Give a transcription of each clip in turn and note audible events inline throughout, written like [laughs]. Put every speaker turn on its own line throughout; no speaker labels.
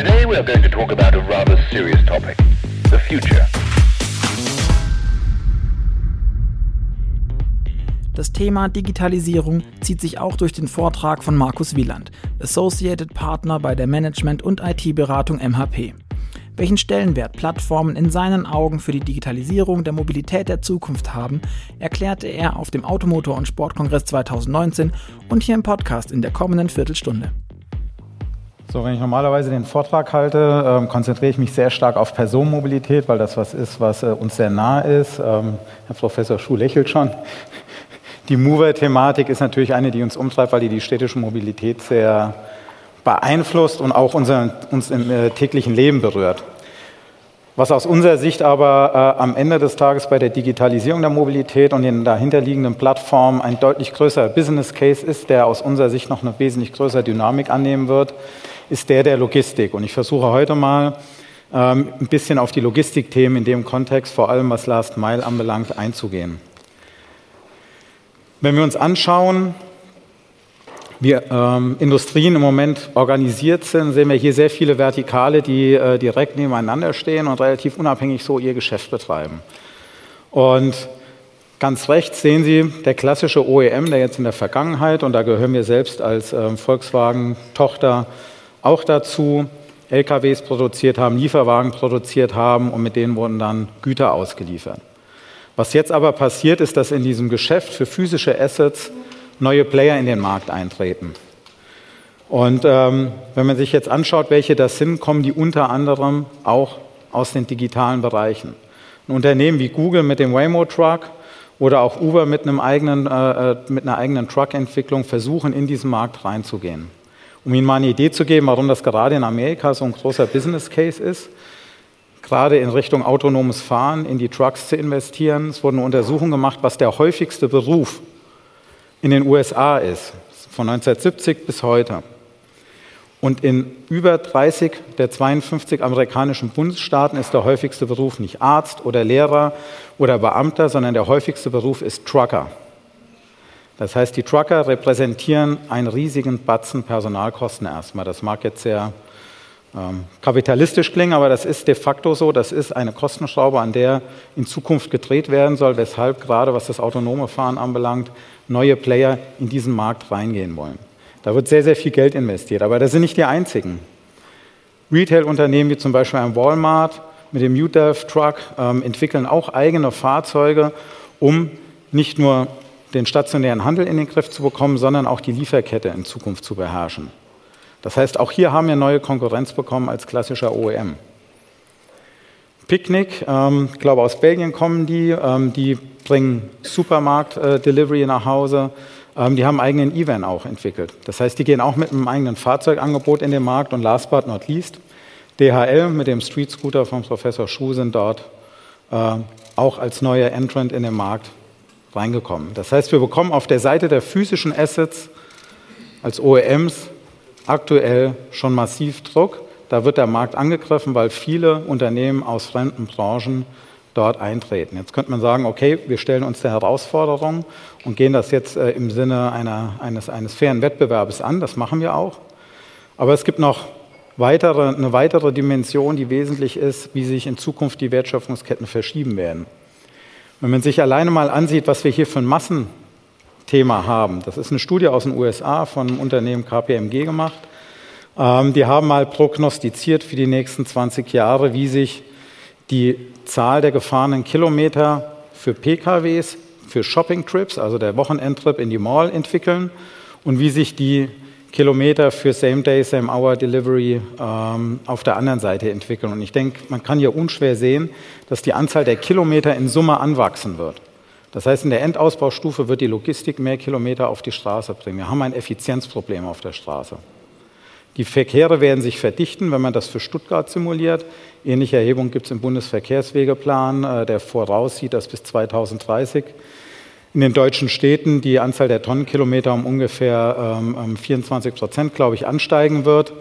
Today we are going to talk about a rather serious topic, the future.
Das Thema Digitalisierung zieht sich auch durch den Vortrag von Markus Wieland, Associated Partner bei der Management- und IT-Beratung MHP. Welchen Stellenwert Plattformen in seinen Augen für die Digitalisierung der Mobilität der Zukunft haben, erklärte er auf dem Automotor- und Sportkongress 2019 und hier im Podcast in der kommenden Viertelstunde.
So, wenn ich normalerweise den Vortrag halte, äh, konzentriere ich mich sehr stark auf Personenmobilität, weil das was ist, was äh, uns sehr nah ist. Ähm, Herr Professor Schuh lächelt schon. [laughs] Die Mover-Thematik ist natürlich eine, die uns umtreibt, weil die die städtische Mobilität sehr beeinflusst und auch unser, uns im äh, täglichen Leben berührt. Was aus unserer Sicht aber äh, am Ende des Tages bei der Digitalisierung der Mobilität und den dahinterliegenden Plattformen ein deutlich größerer Business Case ist, der aus unserer Sicht noch eine wesentlich größere Dynamik annehmen wird, ist der der Logistik. Und ich versuche heute mal ähm, ein bisschen auf die Logistikthemen in dem Kontext, vor allem was Last Mile anbelangt, einzugehen. Wenn wir uns anschauen, wie ähm, Industrien im Moment organisiert sind, sehen wir hier sehr viele Vertikale, die äh, direkt nebeneinander stehen und relativ unabhängig so ihr Geschäft betreiben. Und ganz rechts sehen Sie der klassische OEM, der jetzt in der Vergangenheit, und da gehören wir selbst als äh, Volkswagen-Tochter auch dazu, LKWs produziert haben, Lieferwagen produziert haben und mit denen wurden dann Güter ausgeliefert. Was jetzt aber passiert, ist, dass in diesem Geschäft für physische Assets neue Player in den Markt eintreten. Und ähm, wenn man sich jetzt anschaut, welche das sind, kommen die unter anderem auch aus den digitalen Bereichen. Ein Unternehmen wie Google mit dem Waymo Truck oder auch Uber mit, einem eigenen, äh, äh mit einer eigenen Truck-Entwicklung versuchen, in diesen Markt reinzugehen. Um Ihnen mal eine Idee zu geben, warum das gerade in Amerika so ein großer Business Case ist, gerade in Richtung autonomes Fahren, in die Trucks zu investieren. Es wurde eine gemacht, was der häufigste Beruf in den USA ist, von 1970 bis heute. Und in über 30 der 52 amerikanischen Bundesstaaten ist der häufigste Beruf nicht Arzt oder Lehrer oder Beamter, sondern der häufigste Beruf ist Trucker. Das heißt, die Trucker repräsentieren einen riesigen Batzen Personalkosten erstmal. Das mag jetzt sehr ähm, kapitalistisch klingen, aber das ist de facto so. Das ist eine Kostenschraube, an der in Zukunft gedreht werden soll, weshalb gerade was das autonome Fahren anbelangt, neue Player in diesen Markt reingehen wollen. Da wird sehr, sehr viel Geld investiert, aber das sind nicht die einzigen. Retail-Unternehmen wie zum Beispiel ein Walmart mit dem UDEV Truck ähm, entwickeln auch eigene Fahrzeuge, um nicht nur den stationären Handel in den Griff zu bekommen, sondern auch die Lieferkette in Zukunft zu beherrschen. Das heißt, auch hier haben wir neue Konkurrenz bekommen als klassischer OEM. Picnic, ähm, ich glaube aus Belgien kommen die, ähm, die bringen Supermarkt-Delivery äh, nach Hause. Ähm, die haben einen eigenen E-Van auch entwickelt. Das heißt, die gehen auch mit einem eigenen Fahrzeugangebot in den Markt und last but not least, DHL mit dem Street Scooter von Professor Schuh sind dort äh, auch als neuer Entrant in den Markt reingekommen. Das heißt, wir bekommen auf der Seite der physischen Assets als OEMs aktuell schon massiv Druck. Da wird der Markt angegriffen, weil viele Unternehmen aus fremden Branchen dort eintreten. Jetzt könnte man sagen, okay, wir stellen uns der Herausforderung und gehen das jetzt äh, im Sinne einer, eines, eines fairen Wettbewerbs an. Das machen wir auch. Aber es gibt noch weitere, eine weitere Dimension, die wesentlich ist, wie sich in Zukunft die Wertschöpfungsketten verschieben werden. Wenn man sich alleine mal ansieht, was wir hier für ein Massen Thema haben. Das ist eine Studie aus den USA von dem Unternehmen KPMG gemacht. Ähm, die haben mal prognostiziert für die nächsten 20 Jahre, wie sich die Zahl der gefahrenen Kilometer für PKWs, für Shopping-Trips, also der Wochenendtrip in die Mall entwickeln und wie sich die Kilometer für Same-Day, Same-Hour-Delivery ähm, auf der anderen Seite entwickeln. Und ich denke, man kann hier unschwer sehen, dass die Anzahl der Kilometer in Summe anwachsen wird. Das heißt, in der Endausbaustufe wird die Logistik mehr Kilometer auf die Straße bringen. Wir haben ein Effizienzproblem auf der Straße. Die Verkehre werden sich verdichten, wenn man das für Stuttgart simuliert. Ähnliche Erhebungen gibt es im Bundesverkehrswegeplan, äh, der voraussieht, dass bis 2030 in den deutschen Städten die Anzahl der Tonnenkilometer um ungefähr 24 ähm, Prozent, glaube ich, ansteigen wird.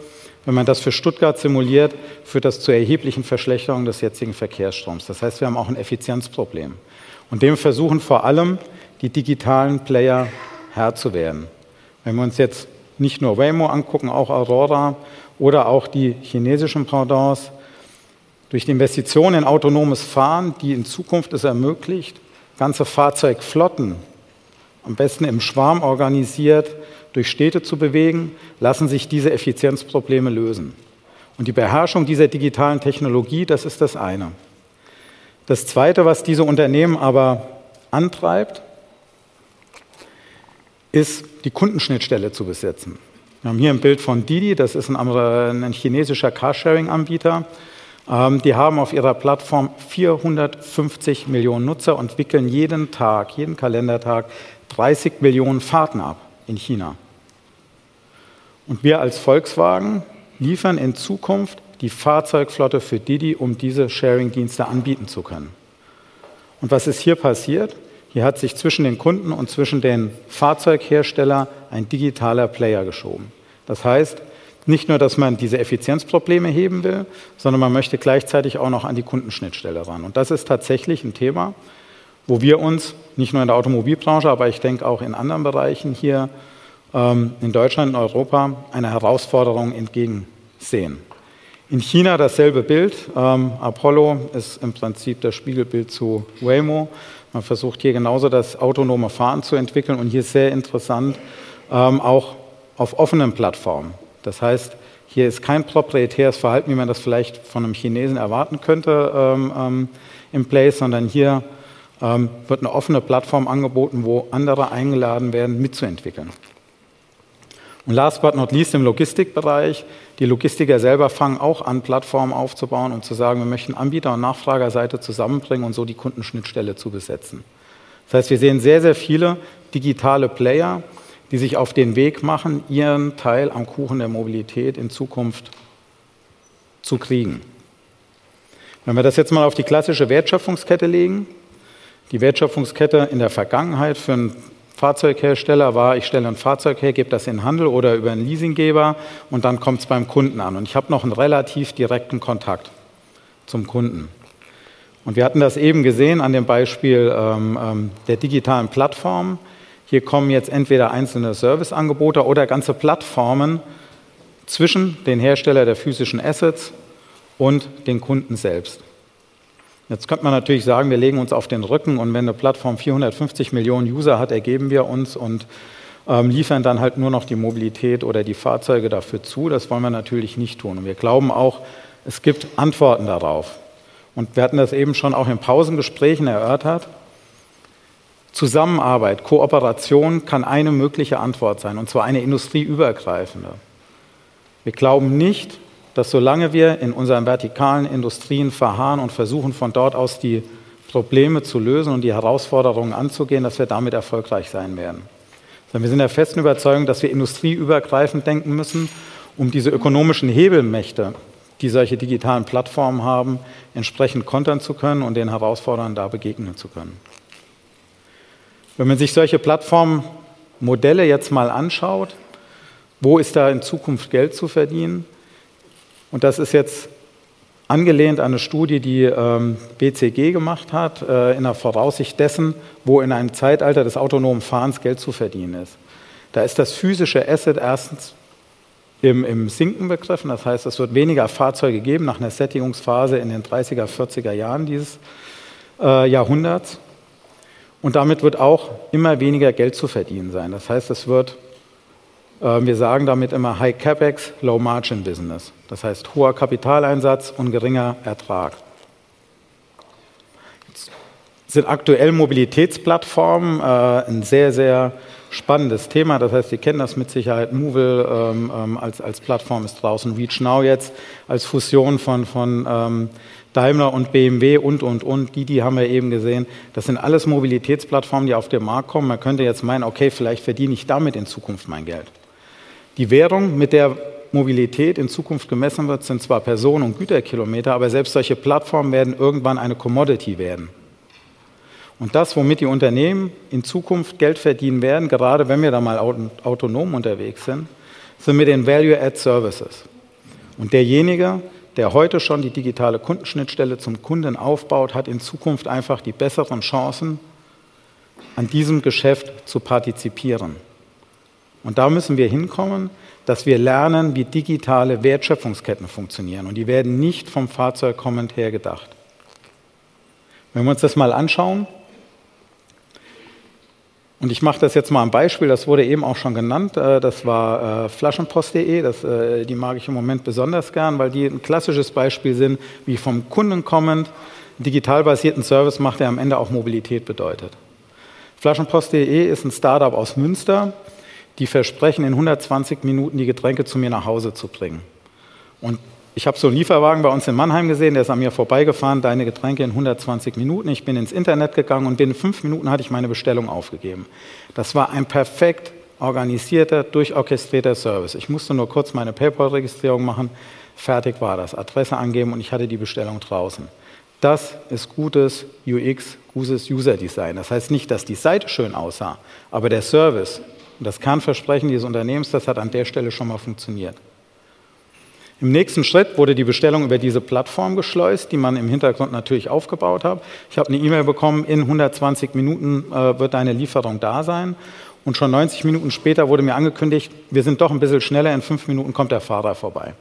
Wenn man das für Stuttgart simuliert, führt das zu erheblichen Verschlechterungen des jetzigen Verkehrsstroms. Das heißt, wir haben auch ein Effizienzproblem. Und dem versuchen vor allem die digitalen Player Herr zu werden. Wenn wir uns jetzt nicht nur Waymo angucken, auch Aurora oder auch die chinesischen Pendants, durch die Investitionen in autonomes Fahren, die in Zukunft es ermöglicht, ganze Fahrzeugflotten am besten im Schwarm organisiert durch Städte zu bewegen, lassen sich diese Effizienzprobleme lösen. Und die Beherrschung dieser digitalen Technologie, das ist das eine. Das Zweite, was diese Unternehmen aber antreibt, ist die Kundenschnittstelle zu besetzen. Wir haben hier ein Bild von Didi, das ist ein, ein chinesischer Carsharing-Anbieter. Ähm, die haben auf ihrer Plattform 450 Millionen Nutzer und wickeln jeden Tag, jeden Kalendertag 30 Millionen Fahrten ab in China. Und wir als Volkswagen liefern in Zukunft die Fahrzeugflotte für Didi, um diese Sharing-Dienste anbieten zu können. Und was ist hier passiert? Hier hat sich zwischen den Kunden und zwischen den Fahrzeugherstellern ein digitaler Player geschoben. Das heißt, nicht nur, dass man diese Effizienzprobleme heben will, sondern man möchte gleichzeitig auch noch an die Kundenschnittstelle ran. Und das ist tatsächlich ein Thema, wo wir uns nicht nur in der Automobilbranche, aber ich denke auch in anderen Bereichen hier ähm, in Deutschland und Europa eine Herausforderung entgegensehen. In China dasselbe Bild. Ähm, Apollo ist im Prinzip das Spiegelbild zu Waymo. Man versucht hier genauso das autonome Fahren zu entwickeln und hier sehr interessant, ähm, auch auf offenen Plattformen. Das heißt, hier ist kein proprietäres Verhalten, wie man das vielleicht von einem Chinesen erwarten könnte, ähm, ähm, im Place, sondern hier ähm, wird eine offene Plattform angeboten, wo andere eingeladen werden, mitzuentwickeln. Und last but not least im Logistikbereich, die Logistiker selber fangen auch an, Plattformen aufzubauen und zu sagen, wir möchten Anbieter- und Nachfragerseite zusammenbringen und so die Kundenschnittstelle zu besetzen. Das heißt, wir sehen sehr, sehr viele digitale Player, die sich auf den Weg machen, ihren Teil am Kuchen der Mobilität in Zukunft zu kriegen. Wenn wir das jetzt mal auf die klassische Wertschöpfungskette legen, die Wertschöpfungskette in der Vergangenheit für einen Fahrzeughersteller war, ich stelle ein Fahrzeug her, gebe das in den Handel oder über einen Leasinggeber und dann kommt es beim Kunden an. Und ich habe noch einen relativ direkten Kontakt zum Kunden. Und wir hatten das eben gesehen an dem Beispiel ähm, ähm, der digitalen Plattform. Hier kommen jetzt entweder einzelne Serviceangebote oder ganze Plattformen zwischen den Hersteller der physischen Assets und den Kunden selbst. Jetzt könnte man natürlich sagen, wir legen uns auf den Rücken und wenn eine Plattform 450 Millionen User hat, ergeben wir uns und ähm, liefern dann halt nur noch die Mobilität oder die Fahrzeuge dafür zu. Das wollen wir natürlich nicht tun. Und wir glauben auch, es gibt Antworten darauf. Und wir hatten das eben schon auch in Pausengesprächen erörtert. Zusammenarbeit, Kooperation kann eine mögliche Antwort sein, und zwar eine industrieübergreifende. Wir glauben nicht, dass solange wir in unseren vertikalen Industrien verharren und versuchen, von dort aus die Probleme zu lösen und die Herausforderungen anzugehen, dass wir damit erfolgreich sein werden. Wir sind der festen Überzeugung, dass wir industrieübergreifend denken müssen, um diese ökonomischen Hebelmächte, die solche digitalen Plattformen haben, entsprechend kontern zu können und den Herausforderungen da begegnen zu können. Wenn man sich solche Plattformmodelle jetzt mal anschaut, wo ist da in Zukunft Geld zu verdienen? Und das ist jetzt angelehnt an eine Studie, die ähm, BCG gemacht hat, äh, in der Voraussicht dessen, wo in einem Zeitalter des autonomen Fahrens Geld zu verdienen ist. Da ist das physische Asset erstens im, im Sinken begriffen, das heißt, es wird weniger Fahrzeuge geben nach einer Sättigungsphase in den 30er, 40er Jahren dieses äh, Jahrhunderts. Und damit wird auch immer weniger Geld zu verdienen sein. Das heißt, es wird wir sagen damit immer High CapEx, Low Margin Business. Das heißt hoher Kapitaleinsatz und geringer Ertrag. Jetzt sind aktuell Mobilitätsplattformen äh, ein sehr, sehr spannendes Thema. Das heißt, Sie kennen das mit Sicherheit. Movil ähm, ähm, als, als Plattform ist draußen. Reach Now jetzt als Fusion von, von ähm, Daimler und BMW und, und, und. Die, die haben wir eben gesehen. Das sind alles Mobilitätsplattformen, die auf den Markt kommen. Man könnte jetzt meinen, okay, vielleicht verdiene ich damit in Zukunft mein Geld. Die Währung, mit der Mobilität in Zukunft gemessen wird, sind zwar Personen- und Güterkilometer, aber selbst solche Plattformen werden irgendwann eine Commodity werden. Und das, womit die Unternehmen in Zukunft Geld verdienen werden, gerade wenn wir da mal autonom unterwegs sind, sind mit den Value-Add Services. Und derjenige, der heute schon die digitale Kundenschnittstelle zum Kunden aufbaut, hat in Zukunft einfach die besseren Chancen, an diesem Geschäft zu partizipieren. Und da müssen wir hinkommen, dass wir lernen, wie digitale Wertschöpfungsketten funktionieren. Und die werden nicht vom Fahrzeug kommend her gedacht. Wenn wir uns das mal anschauen, und ich mache das jetzt mal ein Beispiel, das wurde eben auch schon genannt, äh, das war äh, flaschenpost.de, äh, die mag ich im Moment besonders gern, weil die ein klassisches Beispiel sind, wie vom Kunden kommend digital basierten Service macht, der am Ende auch Mobilität bedeutet. Flaschenpost.de ist ein Startup aus Münster, die versprechen, in 120 Minuten die Getränke zu mir nach Hause zu bringen. Und ich habe so einen Lieferwagen bei uns in Mannheim gesehen, der ist an mir vorbeigefahren, deine Getränke in 120 Minuten. Ich bin ins Internet gegangen und binnen fünf Minuten hatte ich meine Bestellung aufgegeben. Das war ein perfekt organisierter, durchorchestrierter Service. Ich musste nur kurz meine PayPal-Registrierung machen, fertig war das, Adresse angeben und ich hatte die Bestellung draußen. Das ist gutes UX, gutes User-Design. Das heißt nicht, dass die Seite schön aussah, aber der Service und das Kernversprechen dieses Unternehmens, das hat an der Stelle schon mal funktioniert. Im nächsten Schritt wurde die Bestellung über diese Plattform geschleust, die man im Hintergrund natürlich aufgebaut hat. Ich habe eine E-Mail bekommen, in 120 Minuten äh, wird deine Lieferung da sein. Und schon 90 Minuten später wurde mir angekündigt, wir sind doch ein bisschen schneller, in fünf Minuten kommt der Fahrer vorbei.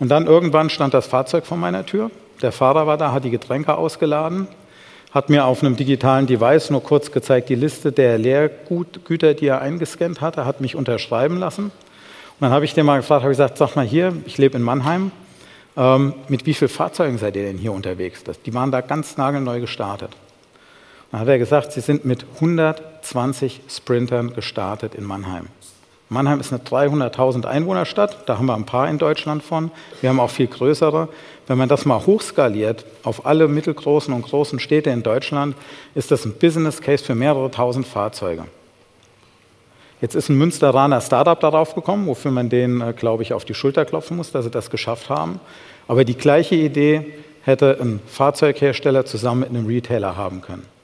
Und dann irgendwann stand das Fahrzeug vor meiner Tür. Der Fahrer war da, hat die Getränke ausgeladen, hat mir auf einem digitalen Device nur kurz gezeigt die Liste der Leergüter, die er eingescannt hatte, hat mich unterschreiben lassen. Und dann habe ich den mal gefragt, habe gesagt, sag mal hier, ich lebe in Mannheim, ähm, mit wie vielen Fahrzeugen seid ihr denn hier unterwegs? Das, die waren da ganz nagelneu gestartet. Und dann hat er gesagt, sie sind mit 120 Sprintern gestartet in Mannheim. Mannheim ist eine 300.000 Einwohnerstadt, da haben wir ein paar in Deutschland von. Wir haben auch viel größere. Wenn man das mal hochskaliert auf alle mittelgroßen und großen Städte in Deutschland, ist das ein Business Case für mehrere tausend Fahrzeuge. Jetzt ist ein Münsteraner Startup darauf gekommen, wofür man denen, äh, glaube ich, auf die Schulter klopfen muss, dass sie das geschafft haben. Aber die gleiche Idee hätte ein Fahrzeughersteller zusammen mit einem Retailer haben können.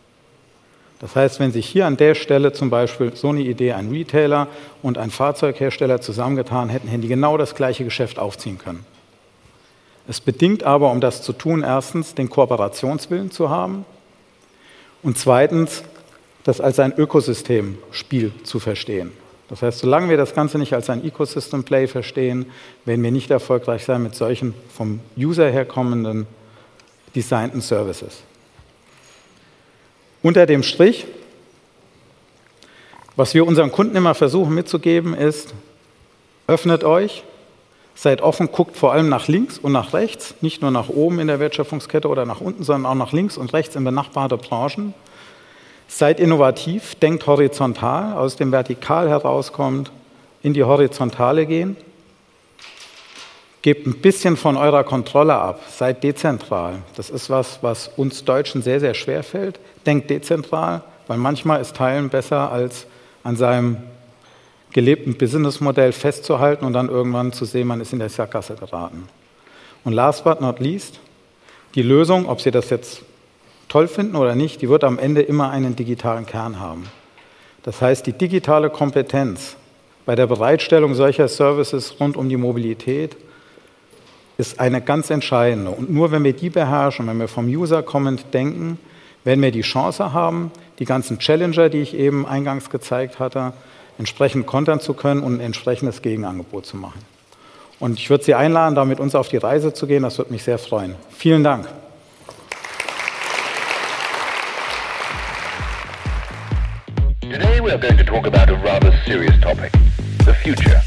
Das heißt, wenn sich hier an der Stelle zum Beispiel so eine Idee ein Retailer und ein Fahrzeughersteller zusammengetan hätten, hätten die genau das gleiche Geschäft aufziehen können. Es bedingt aber, um das zu tun, erstens den Kooperationswillen zu haben und zweitens das als ein Ökosystemspiel zu verstehen. Das heißt, solange wir das Ganze nicht als ein Ecosystem Play verstehen, werden wir nicht erfolgreich sein mit solchen vom User herkommenden designten Services. Unter dem Strich, was wir unseren Kunden immer versuchen mitzugeben, ist, öffnet euch, seid offen, guckt vor allem nach links und nach rechts, nicht nur nach oben in der Wertschöpfungskette oder nach unten, sondern auch nach links und rechts in benachbarte Branchen Seid innovativ, denkt horizontal, aus dem Vertikal herauskommt, in die Horizontale gehen. Gebt ein bisschen von eurer Kontrolle ab, seid dezentral. Das ist was, was uns Deutschen sehr, sehr schwer fällt. Denkt dezentral, weil manchmal ist Teilen besser, als an seinem gelebten Businessmodell festzuhalten und dann irgendwann zu sehen, man ist in der Sackgasse geraten. Und last but not least, die Lösung, ob Sie das jetzt toll finden oder nicht, die wird am Ende immer einen digitalen Kern haben. Das heißt, die digitale Kompetenz bei der Bereitstellung solcher Services rund um die Mobilität ist eine ganz entscheidende. Und nur wenn wir die beherrschen, wenn wir vom User kommend denken, werden wir die Chance haben, die ganzen Challenger, die ich eben eingangs gezeigt hatte, entsprechend kontern zu können und ein entsprechendes Gegenangebot zu machen. Und ich würde Sie einladen, da mit uns auf die Reise zu gehen. Das würde mich sehr freuen. Vielen Dank.
Today we are going to talk about a rather serious topic, the future.